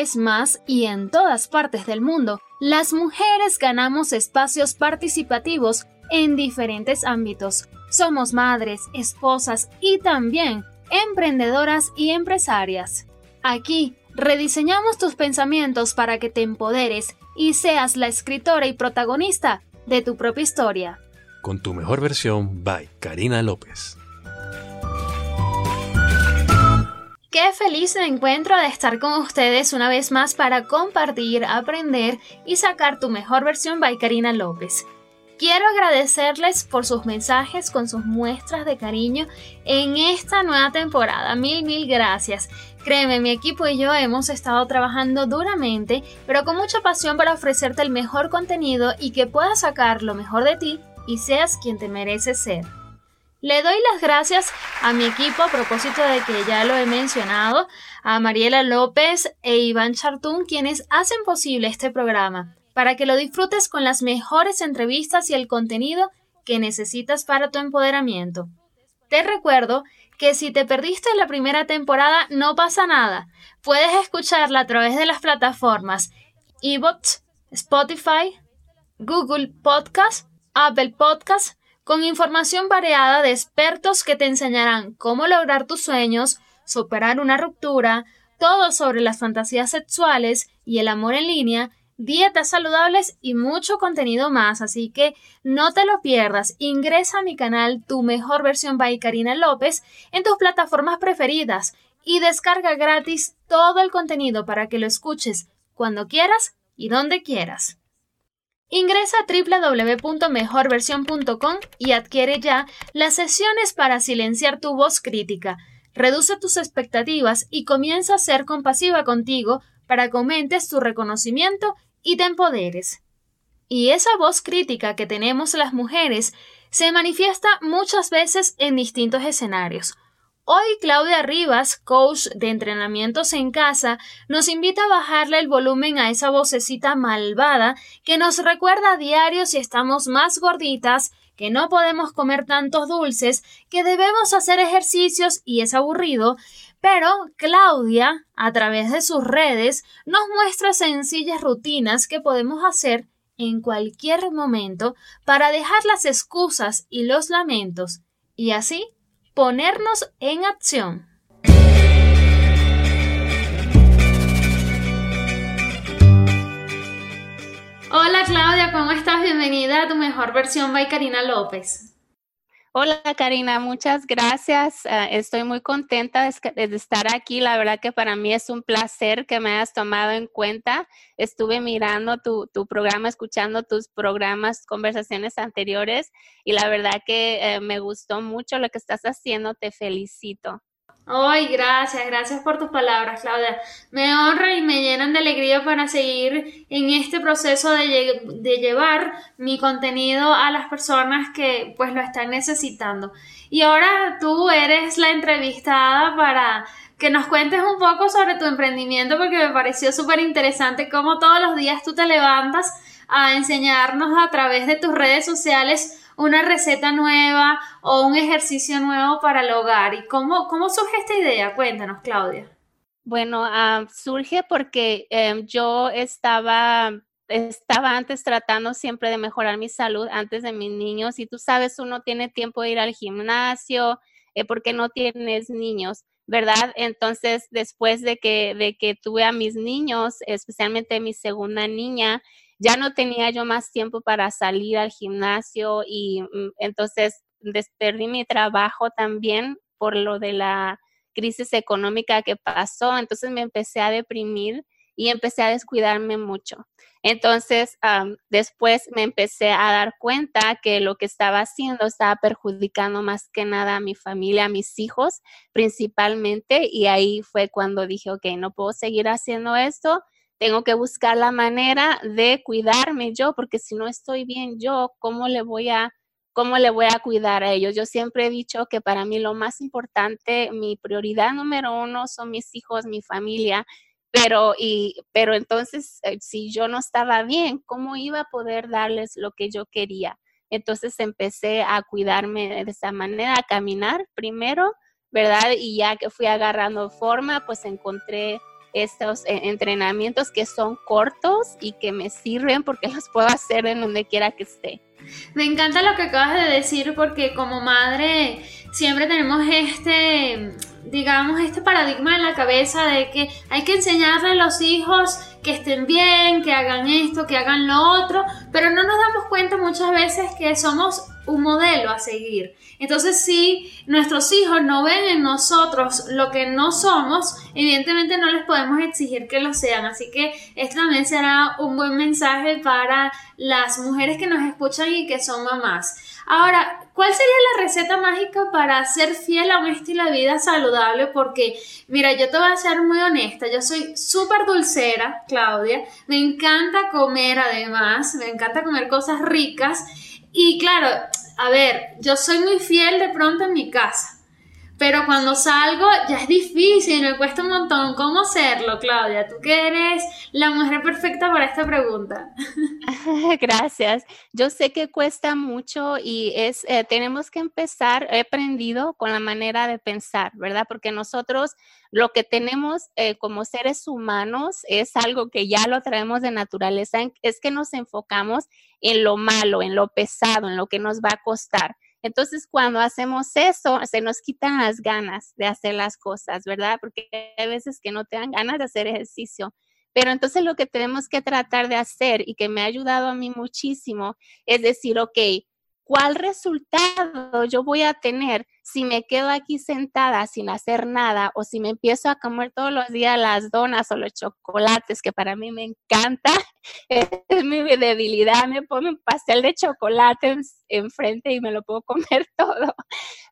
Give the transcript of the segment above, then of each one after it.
vez más y en todas partes del mundo, las mujeres ganamos espacios participativos en diferentes ámbitos. Somos madres, esposas y también emprendedoras y empresarias. Aquí rediseñamos tus pensamientos para que te empoderes y seas la escritora y protagonista de tu propia historia. Con tu mejor versión, by Karina López. Qué feliz me encuentro de estar con ustedes una vez más para compartir, aprender y sacar tu mejor versión by Karina López. Quiero agradecerles por sus mensajes con sus muestras de cariño en esta nueva temporada. Mil, mil gracias. Créeme, mi equipo y yo hemos estado trabajando duramente, pero con mucha pasión para ofrecerte el mejor contenido y que puedas sacar lo mejor de ti y seas quien te mereces ser. Le doy las gracias a mi equipo a propósito de que ya lo he mencionado, a Mariela López e Iván Chartún, quienes hacen posible este programa para que lo disfrutes con las mejores entrevistas y el contenido que necesitas para tu empoderamiento. Te recuerdo que si te perdiste la primera temporada no pasa nada. Puedes escucharla a través de las plataformas eBooks, Spotify, Google Podcast, Apple Podcast, con información variada de expertos que te enseñarán cómo lograr tus sueños, superar una ruptura, todo sobre las fantasías sexuales y el amor en línea dietas saludables y mucho contenido más, así que no te lo pierdas. Ingresa a mi canal Tu Mejor Versión by Karina López en tus plataformas preferidas y descarga gratis todo el contenido para que lo escuches cuando quieras y donde quieras. Ingresa a www.mejorversión.com y adquiere ya las sesiones para silenciar tu voz crítica. Reduce tus expectativas y comienza a ser compasiva contigo para que aumentes tu reconocimiento y te empoderes. Y esa voz crítica que tenemos las mujeres se manifiesta muchas veces en distintos escenarios. Hoy Claudia Rivas, coach de entrenamientos en casa, nos invita a bajarle el volumen a esa vocecita malvada que nos recuerda a diario si estamos más gorditas, que no podemos comer tantos dulces, que debemos hacer ejercicios y es aburrido, pero Claudia, a través de sus redes, nos muestra sencillas rutinas que podemos hacer en cualquier momento para dejar las excusas y los lamentos. Y así ponernos en acción. Hola Claudia, ¿cómo estás? Bienvenida a tu mejor versión by Karina López. Hola Karina, muchas gracias. Ah, estoy muy contenta de, estar aquí. La verdad que para mí es un placer que me hayas tomado en cuenta. Estuve mirando tu, programa, escuchando tus programas, conversaciones anteriores y la verdad que eh, me gustó mucho lo que estás haciendo. Te felicito. Ay, gracias, gracias por tus palabras, Claudia. Me honra y me llenan de alegría para seguir en este proceso de, de, llevar mi contenido a las personas que pues lo están necesitando. Y ahora tú eres la entrevistada para que nos cuentes un poco sobre tu emprendimiento porque me pareció súper interesante cómo todos los días tú te levantas a enseñarnos a través de tus redes sociales una receta nueva o un ejercicio nuevo para el hogar. ¿Y cómo, cómo surge esta idea? Cuéntanos, Claudia. Bueno, ah, surge porque em, yo estaba, estaba antes tratando siempre de mejorar mi salud antes de mis niños y tú sabes, uno tiene tiempo de ir al gimnasio eh, porque no tienes niños. ¿verdad? Entonces, después de que, de que tuve a mis niños, especialmente mi segunda niña, ya no tenía yo más tiempo para salir al gimnasio y mm, entonces perdí mi trabajo también por lo de la crisis económica que pasó. Entonces me empecé a deprimir y empecé a descuidarme mucho. Entonces, después me empecé a dar cuenta que lo que estaba haciendo estaba perjudicando más que nada a mi familia, a mis hijos principalmente, y ahí fue cuando dije, ok, no puedo seguir haciendo esto, tengo que buscar la manera de cuidarme yo, porque si no estoy bien yo, ¿cómo le voy a, cómo le voy a cuidar a ellos? Yo siempre he dicho que para mí lo más importante, mi prioridad número uno son mis hijos, mi familia, pero, y, pero entonces, eh, si yo no estaba bien, ¿cómo iba a poder darles lo que yo quería? Entonces empecé a cuidarme de esa manera, a caminar primero, ¿verdad? Y ya que fui agarrando forma, pues encontré estos eh, entrenamientos que son cortos y que me sirven porque los puedo hacer en donde quiera que esté. Me encanta lo que acabas de decir porque como madre siempre tenemos este, digamos, este paradigma en la cabeza de que hay que enseñarle a los hijos que estén bien, que hagan esto, que hagan lo otro, pero no nos damos cuenta muchas veces que somos un modelo a seguir. Entonces, si nuestros hijos no ven en nosotros lo que no somos, evidentemente no les podemos exigir que lo sean. Así que esto también será un buen mensaje para las mujeres que nos escuchan y que son mamás. Ahora, ¿cuál sería la receta mágica para ser fiel a un estilo de vida saludable? Porque, mira, yo te voy a ser muy honesta, yo soy súper dulcera, Claudia, me encanta comer además, me encanta comer cosas ricas y claro, a ver, yo soy muy fiel de pronto en mi casa, pero cuando salgo ya es difícil, me cuesta un montón. ¿Cómo hacerlo, Claudia? Tú que eres la mujer perfecta para esta pregunta. Gracias. Yo sé que cuesta mucho y es, eh, tenemos que empezar, he aprendido con la manera de pensar, ¿verdad? Porque nosotros lo que tenemos eh, como seres humanos es algo que ya lo traemos de naturaleza, es que nos enfocamos en lo malo, en lo pesado, en lo que nos va a costar. Entonces, cuando hacemos eso, se nos quitan las ganas de hacer las cosas, ¿verdad? Porque hay veces que no te dan ganas de hacer ejercicio. Pero entonces lo que tenemos que tratar de hacer y que me ha ayudado a mí muchísimo es decir, ok, ¿cuál resultado yo voy a tener si me quedo aquí sentada sin hacer nada o si me empiezo a comer todos los días las donas o los chocolates, que para mí me encanta, es mi debilidad, me pongo un pastel de chocolate enfrente y me lo puedo comer todo.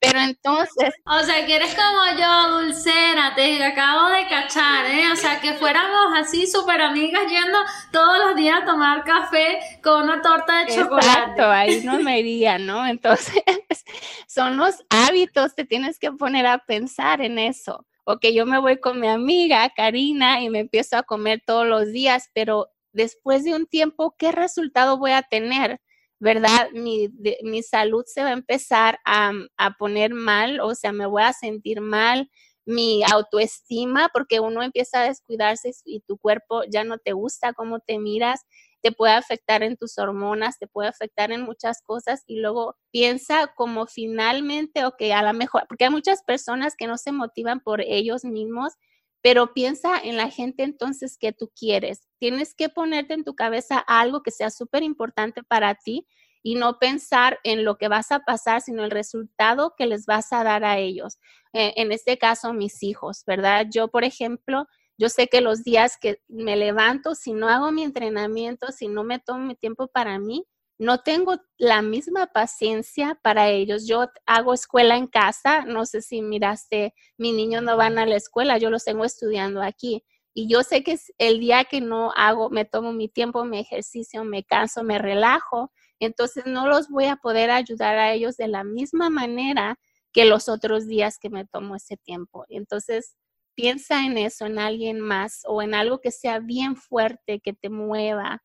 Pero entonces... O sea, que eres como yo, dulcera, te acabo de cachar, ¿eh? O sea, que fuéramos así súper amigas yendo todos los días a tomar café con una torta de chocolate. Exacto, ahí no me iría, ¿no? Entonces, son los hábitos, te tienes que poner a pensar en eso. O que yo me voy con mi amiga Karina y me empiezo a comer todos los días, pero después de un tiempo, ¿qué resultado voy a tener? ¿Verdad? Mi, mi salud se va a empezar a, a, poner mal, o sea, me voy a sentir mal, mi autoestima, porque uno empieza a descuidarse y tu cuerpo ya no te gusta cómo te miras, te puede afectar en tus hormonas, te puede afectar en muchas cosas y luego piensa como finalmente, ok, a lo mejor, porque hay muchas personas que no se motivan por ellos mismos pero piensa en la gente entonces que tú quieres. Tienes que ponerte en tu cabeza algo que sea súper importante para ti y no pensar en lo que vas a pasar, sino el resultado que les vas a dar a ellos. Eh, en este caso, mis hijos, ¿verdad? Yo, por ejemplo, yo sé que los días que me levanto, si no hago mi entrenamiento, si no me tomo mi tiempo para mí, no tengo la misma paciencia para ellos. Yo hago escuela en casa, no sé si miraste, mis niños no van a la escuela, yo los tengo estudiando aquí. Y yo sé que el día que no hago, me tomo mi tiempo, mi ejercicio, me canso, me relajo, entonces no los voy a poder ayudar a ellos de la misma manera que los otros días que me tomo ese tiempo. Entonces, piensa en eso, en alguien más o en algo que sea bien fuerte, que te mueva,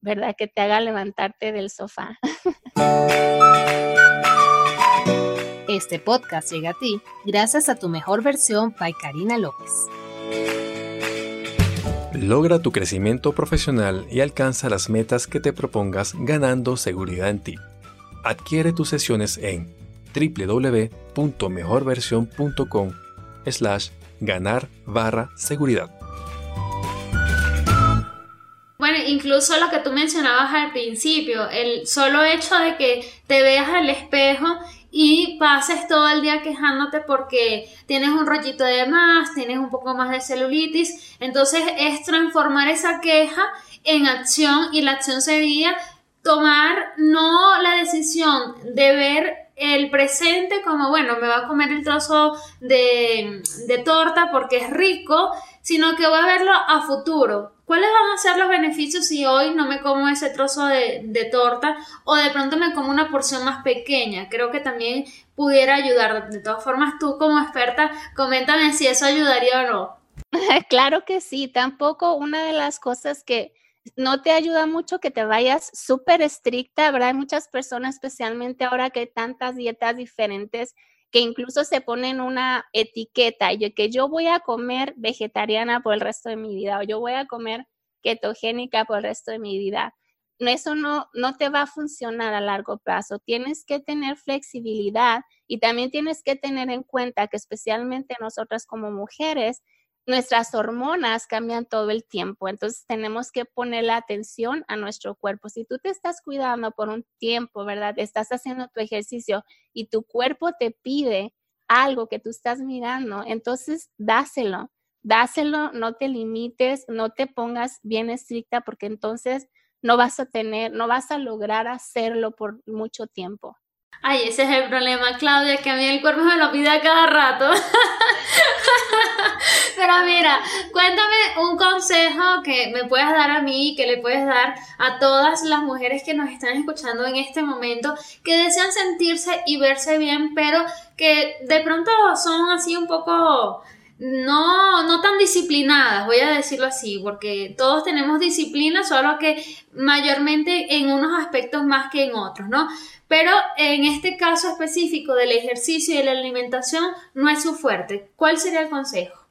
¿verdad? Que te haga levantarte del sofá. Este podcast llega a ti gracias a tu mejor versión by Karina López. Logra tu crecimiento profesional y alcanza las metas que te propongas ganando seguridad en ti. Adquiere tus sesiones en www.mejorversión.com slash ganar barra seguridad. Bueno, incluso lo que tú mencionabas al principio, el solo hecho de que te veas al espejo y pases todo el día quejándote porque tienes un rollito de más, tienes un poco más de celulitis, entonces es transformar esa queja en acción y la acción sería tomar no la decisión de ver el presente como, bueno, me va a comer el trozo de, de torta porque es rico, sino que voy a verlo a futuro. ¿Cuáles van a ser los beneficios si hoy no me como ese trozo de, torta o de pronto me como una porción más pequeña? Creo que también pudiera ayudar. De todas formas, tú como experta, coméntame si eso ayudaría o no. Claro que sí, tampoco una de las cosas que no te ayuda mucho que te vayas súper estricta, ¿verdad? Hay muchas personas, especialmente ahora que hay tantas dietas diferentes, que incluso se ponen una etiqueta, y que yo voy a comer vegetariana por el resto de mi vida o yo voy a comer ketogénica por el resto de mi vida. Eso no, no te va a funcionar a largo plazo. Tienes que tener flexibilidad y también tienes que tener en cuenta que especialmente nosotras como mujeres, nuestras hormonas cambian todo el tiempo, entonces tenemos que poner la atención a nuestro cuerpo. Si tú te estás cuidando por un tiempo, ¿verdad? Estás haciendo tu ejercicio y tu cuerpo te pide algo que tú estás mirando, entonces dáselo, dáselo, no te limites, no te pongas bien estricta porque entonces no vas a tener, no vas a lograr hacerlo por mucho tiempo. Ay, ese es el problema, Claudia, que a mí el cuerpo me lo pide a cada rato. Pero mira, cuéntame un consejo que me puedas dar a mí que le puedes dar a todas las mujeres que nos están escuchando en este momento, que desean sentirse y verse bien, pero que de pronto son así un poco no, no tan disciplinadas, voy a decirlo así, porque todos tenemos disciplina, solo que mayormente en unos aspectos más que en otros, ¿no? Pero en este caso específico del ejercicio y la alimentación no es su fuerte. ¿Cuál sería el consejo?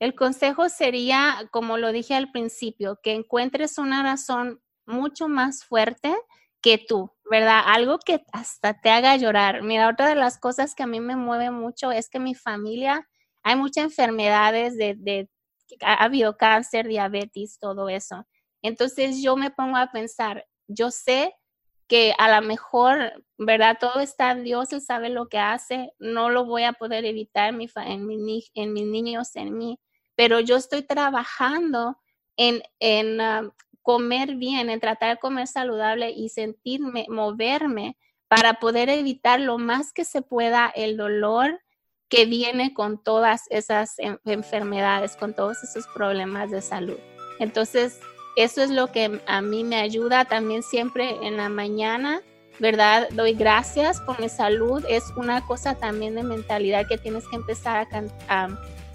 El consejo sería, como lo dije al principio, que encuentres una razón mucho más fuerte que tú, ¿verdad? Algo que hasta te haga llorar. Mira, otra de las cosas que a mí me mueve mucho es que mi familia, hay muchas enfermedades de, de ha habido cáncer, diabetes, todo eso. Entonces yo me pongo a pensar, yo sé que a lo mejor, ¿verdad? Todo está en Dios, Él sabe lo que hace, no lo voy a poder evitar en, mi, en, mi, en mis niños, en mí, pero yo estoy trabajando en, en ah, comer bien, en tratar de comer saludable y sentirme, moverme para poder evitar lo más que se pueda el dolor que viene con todas esas enfermedades, con todos esos problemas de salud. Entonces, eso es lo que a mí me ayuda también siempre en la mañana, ¿verdad? Doy gracias por mi salud. Es una cosa también de mentalidad que tienes que empezar a,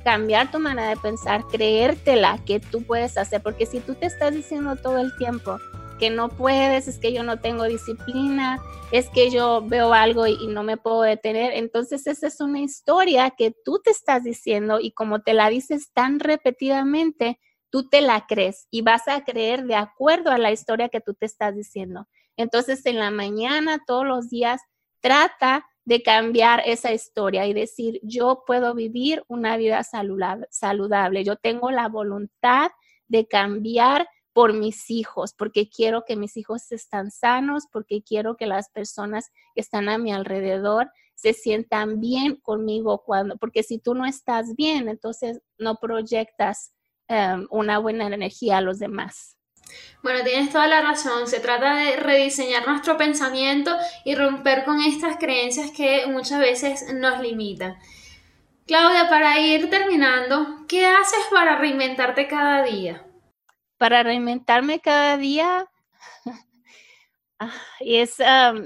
cambiar tu manera de pensar, creértela que tú puedes hacer, porque si tú te estás diciendo todo el tiempo que no puedes, es que yo no tengo disciplina, es que yo veo algo y, no me puedo detener, entonces esa es una historia que tú te estás diciendo y como te la dices tan repetidamente, tú te la crees y vas a creer de acuerdo a la historia que tú te estás diciendo. Entonces en la mañana, todos los días, trata de cambiar esa historia y decir, yo puedo vivir una vida saludable, yo tengo la voluntad de cambiar por mis hijos, porque quiero que mis hijos estén sanos, porque quiero que las personas que están a mi alrededor se sientan bien conmigo cuando, porque si tú no estás bien, entonces no proyectas em, una buena energía a los demás. Bueno, tienes toda la razón. Se trata de rediseñar nuestro pensamiento y romper con estas creencias que muchas veces nos limitan. Claudia, para ir terminando, ¿qué haces para reinventarte cada día? Para reinventarme cada día ah, es,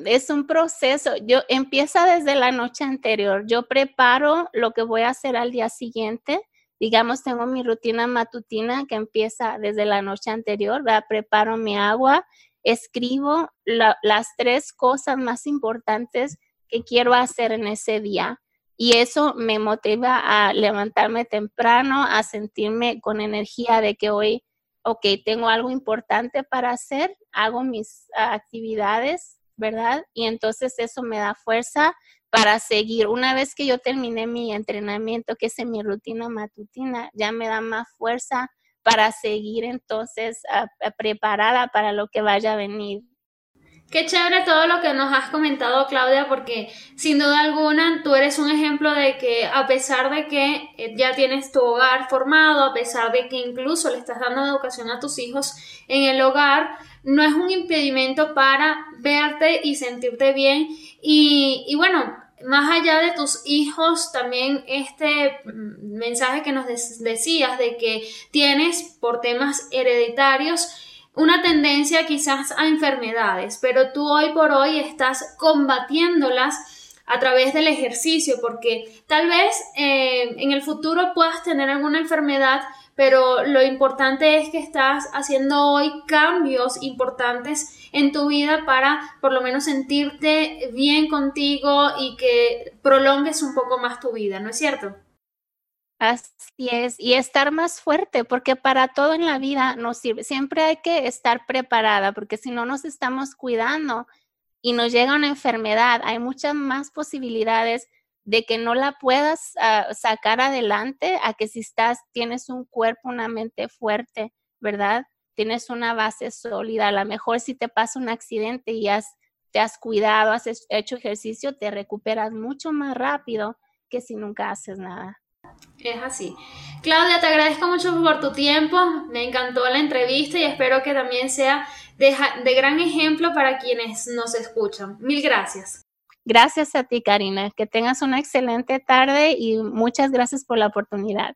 es un proceso. Yo empieza desde la noche anterior. Yo preparo lo que voy a hacer al día siguiente digamos, tengo mi rutina matutina que empieza desde la noche anterior, preparo mi agua, escribo las tres cosas más importantes que quiero hacer en ese día. Y eso me motiva a levantarme temprano, a sentirme con energía de que hoy, ok, tengo algo importante para hacer, hago mis actividades, ¿verdad? Y entonces eso me da fuerza para seguir. Una vez que yo terminé mi entrenamiento, que es en mi rutina matutina, ya me da más fuerza para seguir entonces preparada para lo que vaya a venir. Qué chévere todo lo que nos has comentado, Claudia, porque sin duda alguna tú eres un ejemplo de que a pesar de que eh, ya tienes tu hogar formado, a pesar de que incluso le estás dando educación a tus hijos en el hogar, no es un impedimento para verte y sentirte bien. Y, y bueno, más allá de tus hijos, también este mensaje que nos decías de que tienes por temas hereditarios una tendencia quizás a enfermedades, pero tú hoy por hoy estás combatiéndolas a través del ejercicio, porque tal vez eh, en el futuro puedas tener alguna enfermedad, pero lo importante es que estás haciendo hoy cambios importantes en tu vida para por lo menos sentirte bien contigo y que prolongues un poco más tu vida, ¿no es cierto? Así es, y estar más fuerte, porque para todo en la vida nos sirve. Siempre hay que estar preparada, porque si no nos estamos cuidando y nos llega una enfermedad, hay muchas más posibilidades de que no la puedas ah, sacar adelante a que si estás, tienes un cuerpo, una mente fuerte, ¿verdad? Tienes una base sólida. A lo mejor si te pasa un accidente y has, te has cuidado, has hecho ejercicio, te recuperas mucho más rápido que si nunca haces nada. Es así. Claudia, te agradezco mucho por tu tiempo. Me encantó la entrevista y espero que también sea de, de gran ejemplo para quienes nos escuchan. Mil gracias. Gracias a ti, Karina. Que tengas una excelente tarde y muchas gracias por la oportunidad.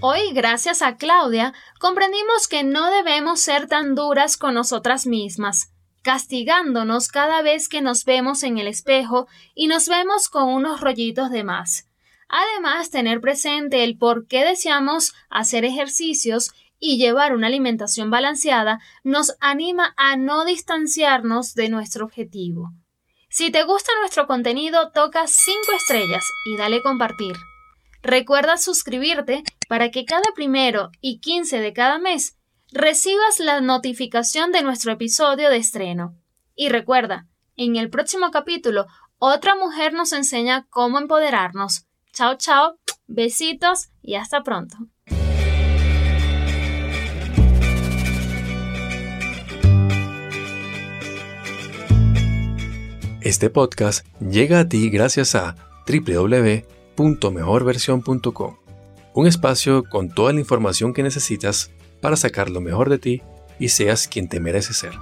Hoy, gracias a Claudia, comprendimos que no debemos ser tan duras con nosotras mismas, castigándonos cada vez que nos vemos en el espejo y nos vemos con unos rollitos de más. Además, tener presente el por qué deseamos hacer ejercicios y llevar una alimentación balanceada nos anima a no distanciarnos de nuestro objetivo. Si te gusta nuestro contenido, toca 5 estrellas y dale compartir. Recuerda suscribirte para que cada primero y 15 de cada mes recibas la notificación de nuestro episodio de estreno. Y recuerda, en el próximo capítulo, otra mujer nos enseña cómo empoderarnos. Chao, chao, besitos y hasta pronto. Este podcast llega a ti gracias a www mejorversión.com, un espacio con toda la información que necesitas para sacar lo mejor de ti y seas quien te merece ser.